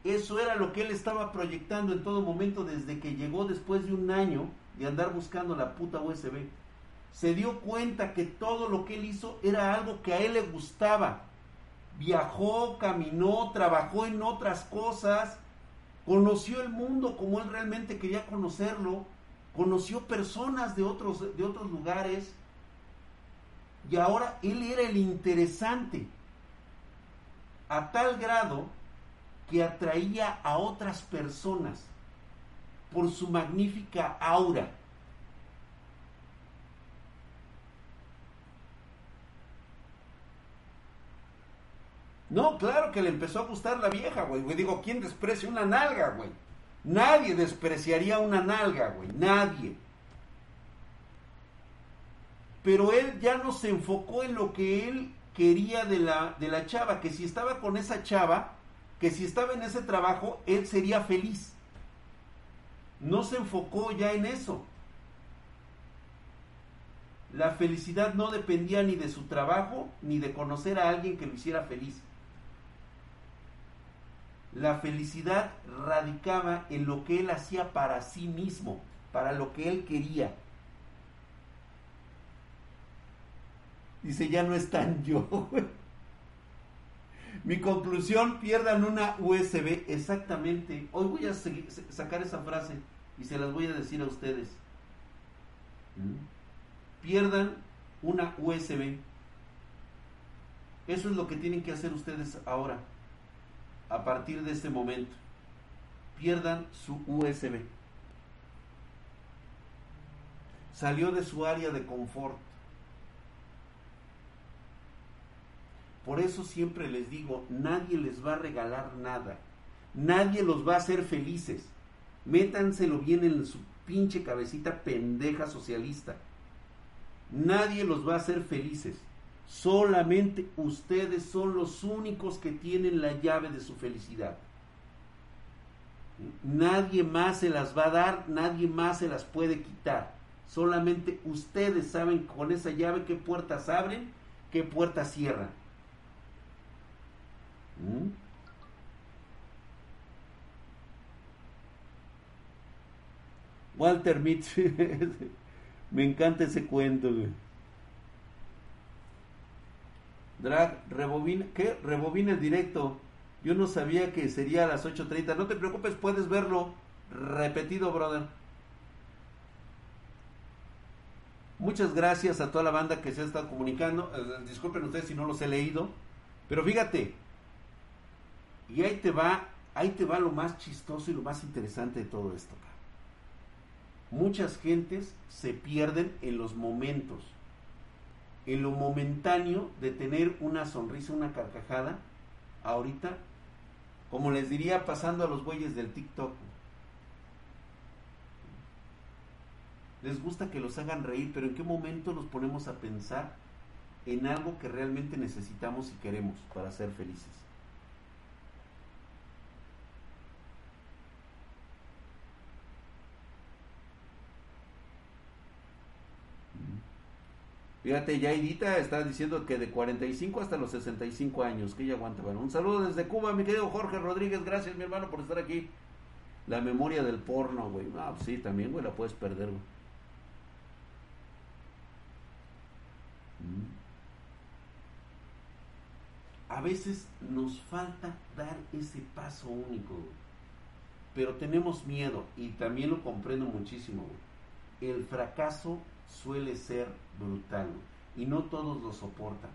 Eso era lo que él estaba proyectando en todo momento desde que llegó después de un año de andar buscando la puta USB. Se dio cuenta que todo lo que él hizo era algo que a él le gustaba. Viajó, caminó, trabajó en otras cosas conoció el mundo como él realmente quería conocerlo, conoció personas de otros, de otros lugares, y ahora él era el interesante, a tal grado que atraía a otras personas por su magnífica aura. No, claro que le empezó a gustar la vieja, güey. Digo, ¿quién desprecia una nalga, güey? Nadie despreciaría una nalga, güey. Nadie. Pero él ya no se enfocó en lo que él quería de la, de la chava, que si estaba con esa chava, que si estaba en ese trabajo, él sería feliz. No se enfocó ya en eso. La felicidad no dependía ni de su trabajo, ni de conocer a alguien que lo hiciera feliz. La felicidad radicaba en lo que él hacía para sí mismo, para lo que él quería. Dice, ya no es tan yo. Mi conclusión, pierdan una USB. Exactamente. Hoy voy a sacar esa frase y se las voy a decir a ustedes. ¿Mm? Pierdan una USB. Eso es lo que tienen que hacer ustedes ahora a partir de este momento. Pierdan su USB. Salió de su área de confort. Por eso siempre les digo, nadie les va a regalar nada. Nadie los va a hacer felices. Métanselo bien en su pinche cabecita pendeja socialista. Nadie los va a hacer felices. Solamente ustedes son los únicos que tienen la llave de su felicidad. Nadie más se las va a dar, nadie más se las puede quitar. Solamente ustedes saben con esa llave qué puertas abren, qué puertas cierran. ¿Mm? Walter Mitch, me encanta ese cuento, Drag, rebobina, ¿qué? Rebobina el directo. Yo no sabía que sería a las 8.30. No te preocupes, puedes verlo repetido, brother. Muchas gracias a toda la banda que se ha estado comunicando. Eh, disculpen ustedes si no los he leído. Pero fíjate. Y ahí te va, ahí te va lo más chistoso y lo más interesante de todo esto. Muchas gentes se pierden en los momentos. En lo momentáneo de tener una sonrisa, una carcajada. Ahorita, como les diría pasando a los bueyes del TikTok. les gusta que los hagan reír, pero ¿en qué momento nos ponemos a pensar en algo que realmente necesitamos y queremos para ser felices? Fíjate, ya Edita está diciendo que de 45 hasta los 65 años, que ella aguanta. Bueno, un saludo desde Cuba, mi querido Jorge Rodríguez. Gracias, mi hermano, por estar aquí. La memoria del porno, güey. Ah, sí, también, güey, la puedes perder, güey. A veces nos falta dar ese paso único, pero tenemos miedo y también lo comprendo muchísimo. El fracaso suele ser brutal y no todos lo soportan.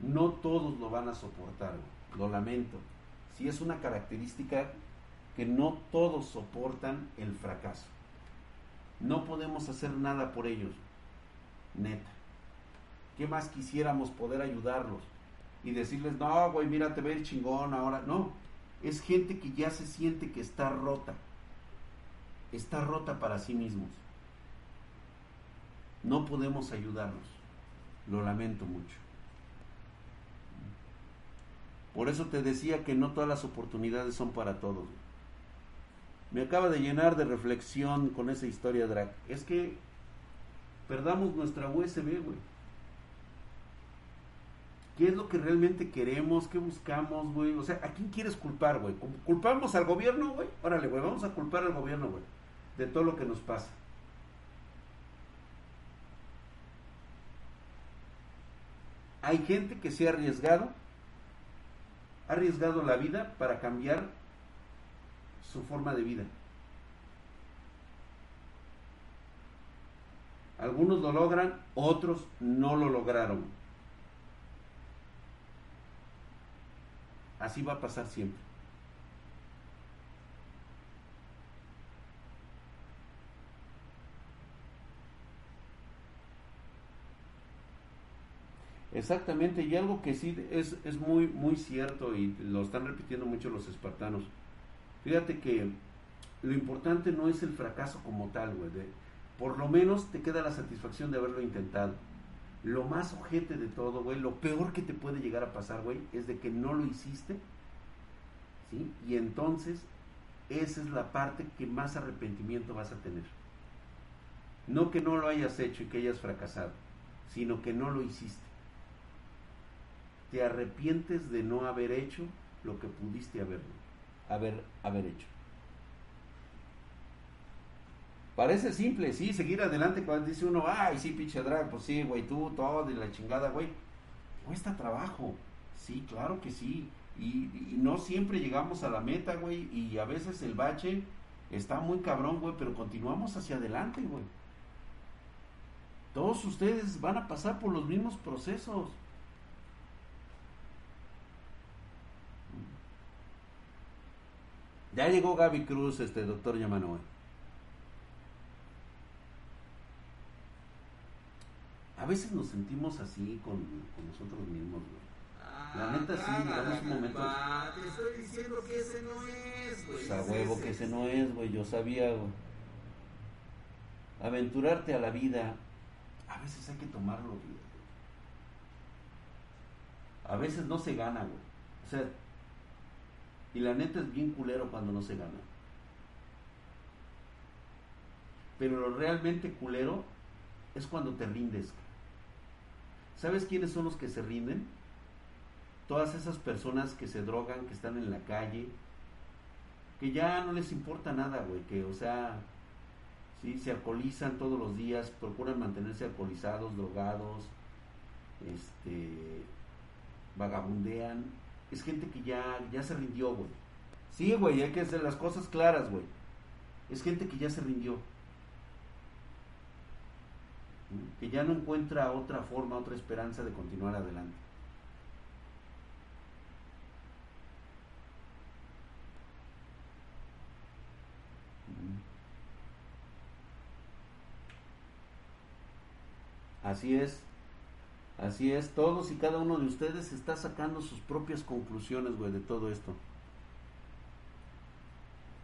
No todos lo van a soportar, lo lamento. Si es una característica que no todos soportan el fracaso. No podemos hacer nada por ellos, neta. ¿Qué más quisiéramos poder ayudarlos? Y decirles, no, güey, mira, te ve el chingón ahora. No, es gente que ya se siente que está rota. Está rota para sí mismos. No podemos ayudarlos. Lo lamento mucho. Por eso te decía que no todas las oportunidades son para todos. Me acaba de llenar de reflexión con esa historia, Drag. Es que perdamos nuestra USB, güey. ¿Qué es lo que realmente queremos? ¿Qué buscamos, güey? O sea, ¿a quién quieres culpar, güey? ¿Culpamos al gobierno, güey? Órale, güey, vamos a culpar al gobierno, güey, de todo lo que nos pasa. Hay gente que se ha arriesgado, ha arriesgado la vida para cambiar su forma de vida. Algunos lo logran, otros no lo lograron. Así va a pasar siempre. Exactamente, y algo que sí es, es, muy, muy cierto y lo están repitiendo mucho los espartanos. Fíjate que lo importante no es el fracaso como tal, güey. Por lo menos te queda la satisfacción de haberlo intentado lo más ojete de todo, güey, lo peor que te puede llegar a pasar, güey, es de que no lo hiciste, ¿sí? Y entonces esa es la parte que más arrepentimiento vas a tener. No que no lo hayas hecho y que hayas fracasado, sino que no lo hiciste. Te arrepientes de no haber hecho lo que pudiste haber, haber, haber hecho. Parece simple, sí, seguir adelante cuando dice uno, ay, sí, pinche drag, pues sí, güey, tú, todo, y la chingada, güey. Cuesta trabajo, sí, claro que sí. Y, no siempre llegamos a la meta, güey, y a veces el bache está muy cabrón, güey, pero continuamos hacia adelante, güey. Todos ustedes van a pasar por los mismos procesos. Ya llegó Gaby Cruz, este doctor Yamanoe. a veces nos sentimos así con, nosotros mismos, La neta sí, llegamos un momento. Te estoy diciendo que ese no es, güey. Pues a huevo que ese no es, güey. Yo sabía, güey. Aventurarte a la vida. A veces hay que tomarlo, güey. A veces no se gana, güey. O sea, y la neta es bien culero cuando no se gana. Pero lo realmente culero es cuando te rindes. ¿Sabes quiénes son los que se rinden? Todas esas personas que se drogan, que están en la calle, que ya no les importa nada, güey, que, o sea, sí, se alcoholizan todos los días, procuran mantenerse alcoholizados, drogados, este, vagabundean. Es gente que ya, ya se rindió, güey. Sí, güey, hay que hacer las cosas claras, güey. Es gente que ya se rindió que ya no encuentra otra forma, otra esperanza de continuar adelante. Así es, así es, todos y cada uno de ustedes está sacando sus propias conclusiones, güey, de todo esto.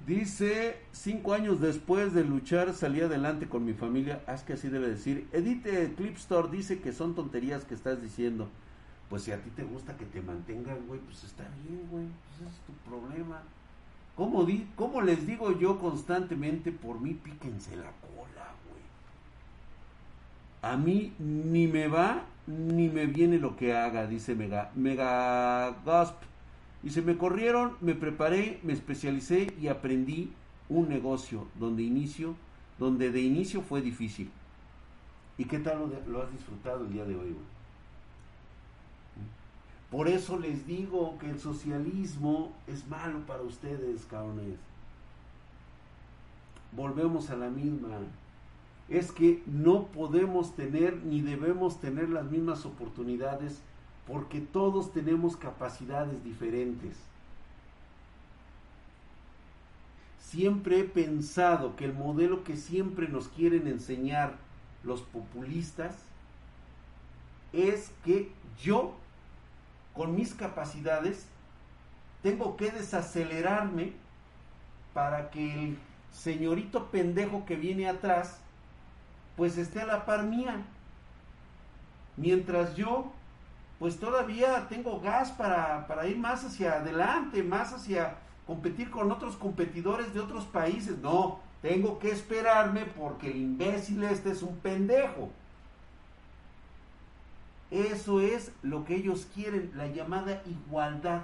Dice, cinco años después de luchar salí adelante con mi familia. Haz que así debe decir. Edith Clip Store dice que son tonterías que estás diciendo. Pues si a ti te gusta que te mantengan, güey, pues está bien, güey. Pues ese es tu problema. ¿Cómo, di ¿Cómo les digo yo constantemente? Por mí píquense la cola. A mí ni me va ni me viene lo que haga, dice Mega, Mega Gasp. Y se me corrieron, me preparé, me especialicé y aprendí un negocio donde inicio, donde de inicio fue difícil. ¿Y qué tal lo, has disfrutado el día de hoy? Por eso les digo que el socialismo es malo para ustedes, cabrones. Volvemos a la misma. Es que no podemos tener ni debemos tener las mismas oportunidades porque todos tenemos capacidades diferentes. Siempre he pensado que el modelo que siempre nos quieren enseñar los populistas es que yo, con mis capacidades, tengo que desacelerarme para que el señorito pendejo que viene atrás, pues esté a la par mía. Mientras yo pues todavía tengo gas para, ir más hacia adelante, más hacia competir con otros competidores de otros países. No, tengo que esperarme porque el imbécil este es un pendejo. Eso es lo que ellos quieren, la llamada igualdad.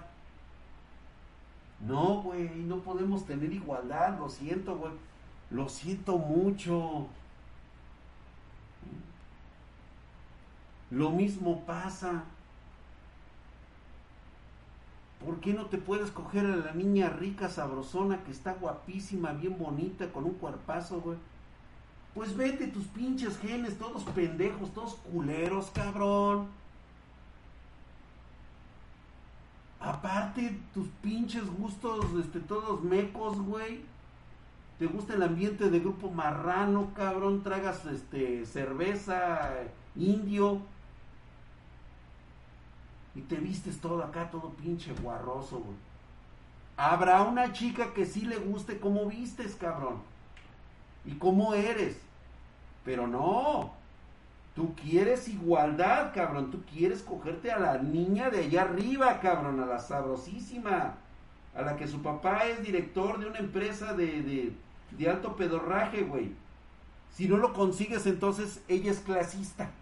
No, güey, no podemos tener igualdad, lo siento, güey. Lo siento mucho. Lo mismo pasa ¿Por qué no te puedes coger a la niña rica, sabrosona, que está guapísima, bien bonita, con un cuerpazo, güey? Pues vete tus pinches genes, todos pendejos, todos culeros, cabrón. Aparte, tus pinches gustos, este, todos mecos, güey. Te gusta el ambiente de grupo marrano, cabrón. Tragas, este, cerveza, indio y te vistes todo acá, todo pinche guarroso, güey. Habrá una chica que sí le guste cómo vistes, cabrón. Y cómo eres. Pero no. Tú quieres igualdad, cabrón. Tú quieres cogerte a la niña de allá arriba, cabrón. A la sabrosísima. A la que su papá es director de una empresa de, de, de alto pedorraje, güey. Si no lo consigues, entonces ella es clasista.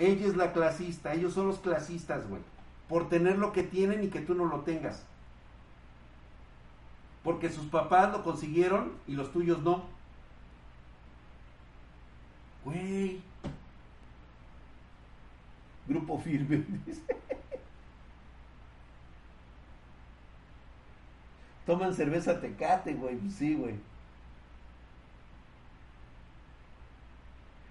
Ella es la clasista, ellos son los clasistas, güey. Por tener lo que tienen y que tú no lo tengas. Porque sus papás lo consiguieron y los tuyos no. Güey. Grupo firme, Toman cerveza tecate, güey. Sí, güey.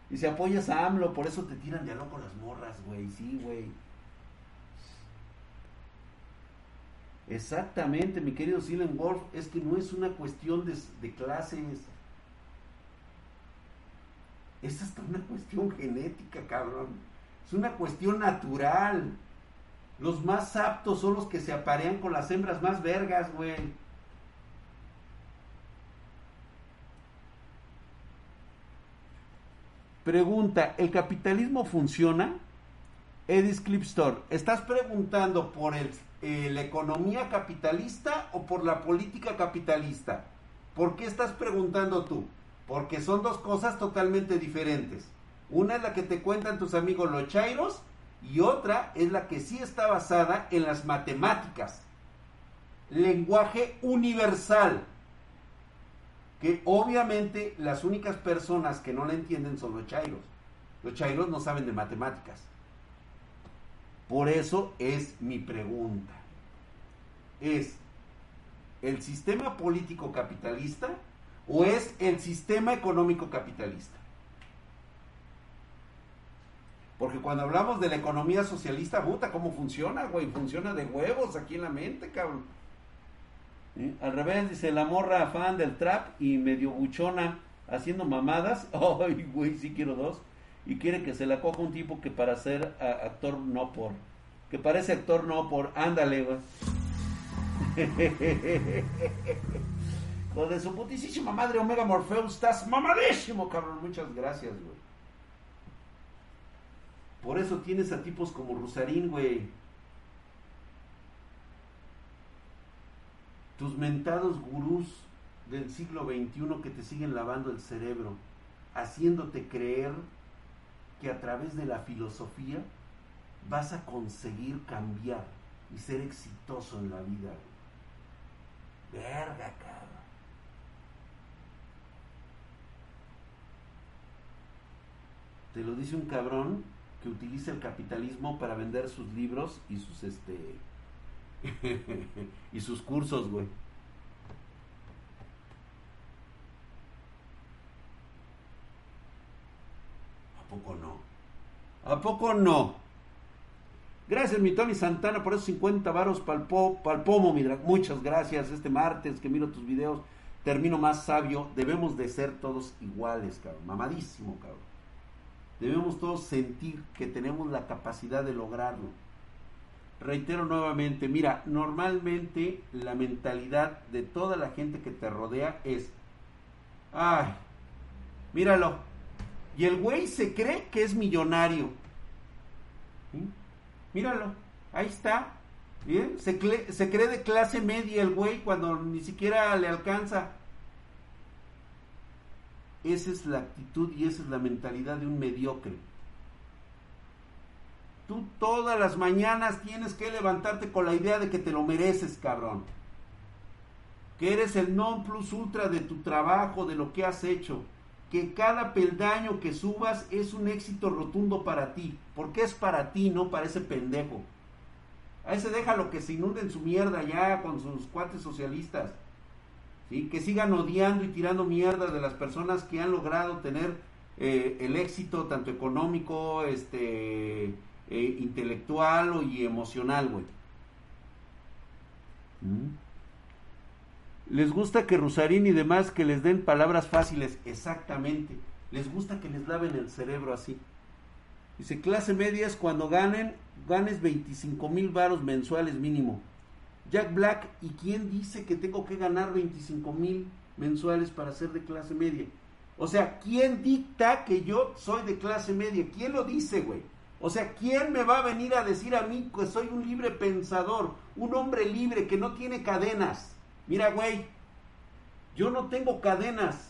Y si apoyas a AMLO, por eso te tiran de a loco las morras, güey. Sí, güey. Exactamente, mi querido Silen Wolf, es que no es una cuestión de, de clases. Es hasta una cuestión genética, cabrón. Es una cuestión natural. Los más aptos son los que se aparean con las hembras más vergas, güey. Pregunta, ¿el capitalismo funciona? Edis Clipstore, ¿estás preguntando por el, eh, la economía capitalista o por la política capitalista? ¿Por qué estás preguntando tú? Porque son dos cosas totalmente diferentes. Una es la que te cuentan tus amigos los chairos y otra es la que sí está basada en las matemáticas. Lenguaje universal. Que obviamente las únicas personas que no la entienden son los chairos. Los chairos no saben de matemáticas. Por eso es mi pregunta. ¿Es el sistema político capitalista o es el sistema económico capitalista? Porque cuando hablamos de la economía socialista, puta, ¿cómo funciona, güey? Funciona de huevos aquí en la mente, cabrón. ¿Eh? Al revés, dice la morra fan del trap y medio buchona haciendo mamadas. Ay, güey, sí quiero dos y quiere que se la coja un tipo que para ser actor no por. Que parece actor no por. Ándale, güey. Lo de su putísima madre Omega Morpheus, estás mamadísimo, cabrón. Muchas gracias, güey. Por eso tienes a tipos como Rusarín, güey. Tus mentados gurús del siglo XXI que te siguen lavando el cerebro, haciéndote creer que a través de la filosofía vas a conseguir cambiar y ser exitoso en la vida. Verga, cabrón. Te lo dice un cabrón que utiliza el capitalismo para vender sus libros y sus este y sus cursos, güey. poco no? ¿A poco no? Gracias, mi Tony Santana, por esos 50 varos palpo, palpomo, mi. Muchas gracias. Este martes que miro tus videos, termino más sabio. Debemos de ser todos iguales, cabrón. Mamadísimo, cabrón. Debemos todos sentir que tenemos la capacidad de lograrlo. Reitero nuevamente, mira, normalmente la mentalidad de toda la gente que te rodea es, ay, míralo, y el güey se cree que es millonario. Míralo, ahí está. ¿Bien? Se, se cree de clase media el güey cuando ni siquiera le alcanza. Esa es la actitud y esa es la mentalidad de un mediocre. Tú todas las mañanas tienes que levantarte con la idea de que te lo mereces, cabrón. Que eres el non plus ultra de tu trabajo, de lo que has hecho que cada peldaño que subas es un éxito rotundo para ti, porque es para ti, no para ese pendejo. A ese déjalo que se inunde en su mierda ya con sus cuates socialistas. ¿sí? Que sigan odiando y tirando mierda de las personas que han logrado tener eh, el éxito tanto económico, este, eh, intelectual y emocional, güey. ¿Mm? Les gusta que Rusarín y demás que les den palabras fáciles, exactamente. Les gusta que les laven el cerebro así. Dice, clase media es cuando ganen, ganes 25 mil varos mensuales mínimo. Jack Black, ¿y quién dice que tengo que ganar 25 mil mensuales para ser de clase media? O sea, ¿quién dicta que yo soy de clase media? ¿Quién lo dice, güey? O sea, ¿quién me va a venir a decir a mí que soy un libre pensador, un hombre libre que no tiene cadenas? Mira, güey, yo no tengo cadenas.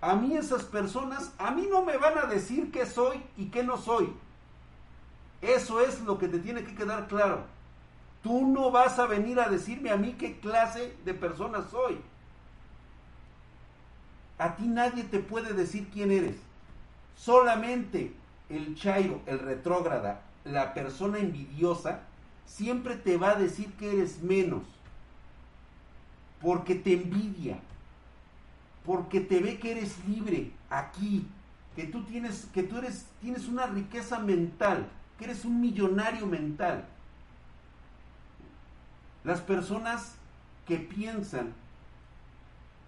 A mí esas personas, a mí no me van a decir qué soy y qué no soy. Eso es lo que te tiene que quedar claro. Tú no vas a venir a decirme a mí qué clase de persona soy. A ti nadie te puede decir quién eres. Solamente el chairo, el retrógrada, la persona envidiosa, siempre te va a decir que eres menos porque te envidia, porque te ve que eres libre aquí, que tú tienes, que tú eres, tienes una riqueza mental, que eres un millonario mental. Las personas que piensan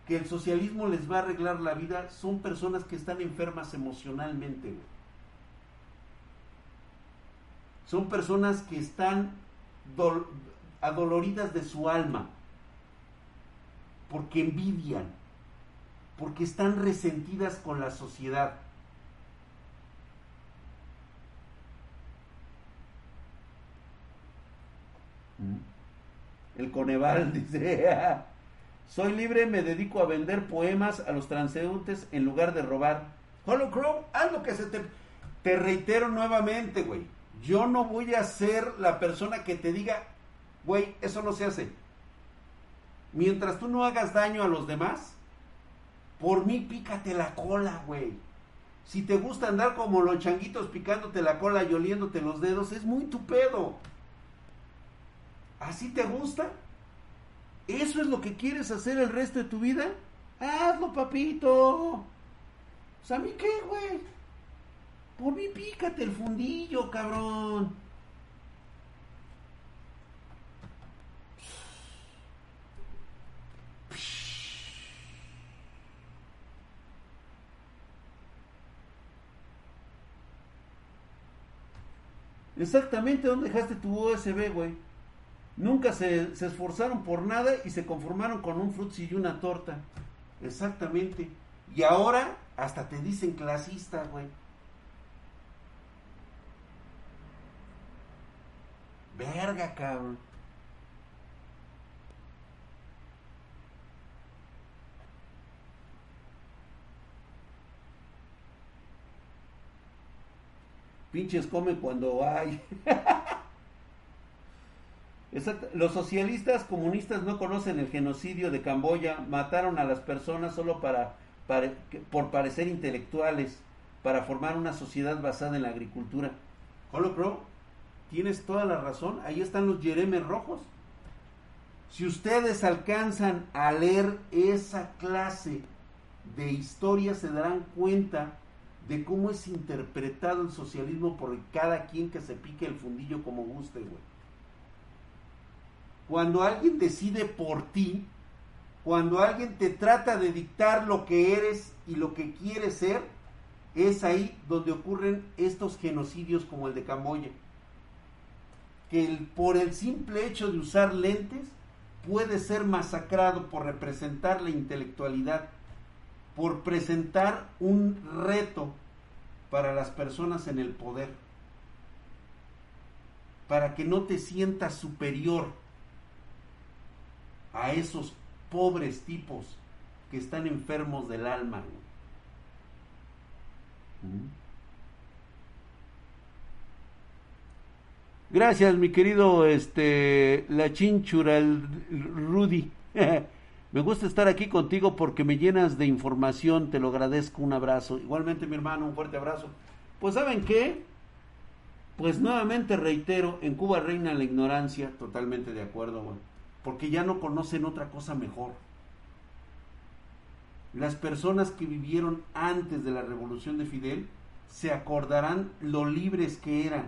que el socialismo les va a arreglar la vida son personas que están enfermas emocionalmente. Son personas que están adoloridas de su alma, porque envidian, porque están resentidas con la sociedad. El Coneval dice, soy libre, me dedico a vender poemas a los transeúntes en lugar de robar. Holocron, haz lo que se te... Te reitero nuevamente, güey. Yo no voy a ser la persona que te diga, güey, eso no se hace. Mientras tú no hagas daño a los demás, por mí pícate la cola, güey. Si te gusta andar como los changuitos picándote la cola y oliéndote los dedos, es muy tu pedo. ¿Así te gusta? ¿Eso es lo que quieres hacer el resto de tu vida? Hazlo, papito. Pues a mí qué, güey. Por mí pícate el fundillo, cabrón. Exactamente, ¿dónde dejaste tu USB, güey? Nunca se, esforzaron por nada y se conformaron con un frutzi y una torta. Exactamente. Y ahora hasta te dicen clasista, güey. Verga, cabrón. Pinches come cuando hay. Los socialistas comunistas no conocen el genocidio de Camboya, mataron a las personas solo para, por parecer intelectuales, para formar una sociedad basada en la agricultura. Holocro, tienes toda la razón, ahí están los yeremes rojos. Si ustedes alcanzan a leer esa clase de historia, se darán cuenta de cómo es interpretado el socialismo por cada quien que se pique el fundillo como guste, güey. Cuando alguien decide por ti, cuando alguien te trata de dictar lo que eres y lo que quieres ser, es ahí donde ocurren estos genocidios como el de Camboya. Que por el simple hecho de usar lentes puede ser masacrado por representar la intelectualidad, por presentar un reto para las personas en el poder, para que no te sientas superior a esos pobres tipos que están enfermos del alma. ¿Mm? Gracias, mi querido este la chinchura el Rudy. me gusta estar aquí contigo porque me llenas de información, te lo agradezco, un abrazo. Igualmente, mi hermano, un fuerte abrazo. Pues ¿saben qué? Pues nuevamente reitero, en Cuba reina la ignorancia, totalmente de acuerdo, güey porque ya no conocen otra cosa mejor. Las personas que vivieron antes de la revolución de Fidel se acordarán lo libres que eran.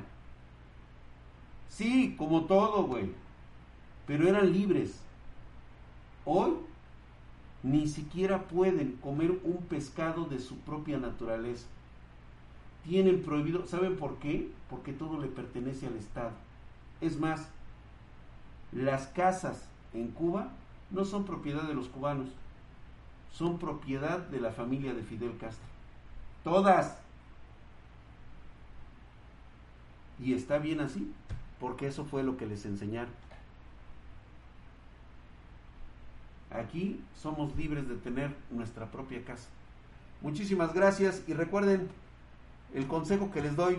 Sí, como todo, güey. Pero eran libres. Hoy ni siquiera pueden comer un pescado de su propia naturaleza. Tienen prohibido, ¿saben por qué? Porque todo le pertenece al Estado. Es más, las casas en Cuba no son propiedad de los cubanos, son propiedad de la familia de Fidel Castro. Todas. Y está bien así, porque eso fue lo que les enseñaron. Aquí somos libres de tener nuestra propia casa. Muchísimas gracias y recuerden el consejo que les doy.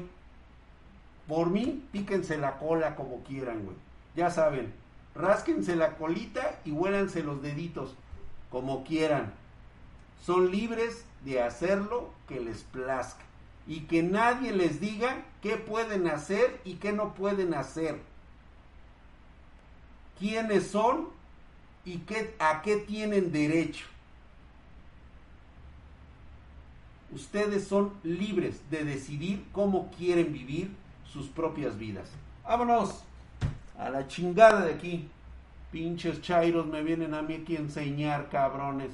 Por mí, píquense la cola como quieran, güey. Ya saben, rásquense la colita y huélanse los deditos, como quieran. Son libres de hacer lo que les plazca y que nadie les diga qué pueden hacer y qué no pueden hacer. Quiénes son y qué, a qué tienen derecho. Ustedes son libres de decidir cómo quieren vivir sus propias vidas. Vámonos. A la chingada de aquí. Pinches chairos me vienen a mí aquí a enseñar, cabrones.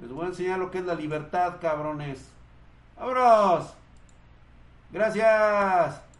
Les voy a enseñar lo que es la libertad, cabrones. ¡Vámonos! Gracias.